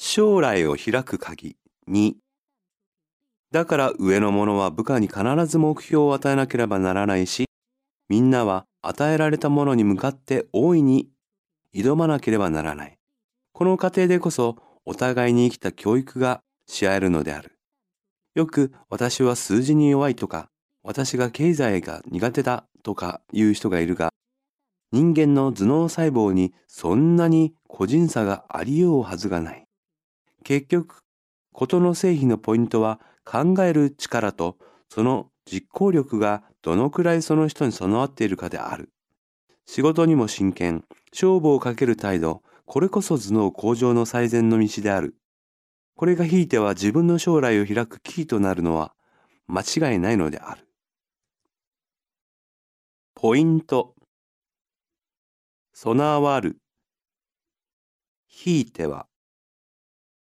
将来を開く鍵2だから上の者は部下に必ず目標を与えなければならないし、みんなは与えられたものに向かって大いに挑まなければならない。この過程でこそお互いに生きた教育がし合えるのである。よく私は数字に弱いとか、私が経済が苦手だとか言う人がいるが、人間の頭脳細胞にそんなに個人差がありようはずがない。結局、事の成否のポイントは考える力とその実行力がどのくらいその人に備わっているかである。仕事にも真剣、勝負をかける態度、これこそ頭脳向上の最善の道である。これがひいては自分の将来を開くキーとなるのは間違いないのである。ポイント。備わる。ひいては。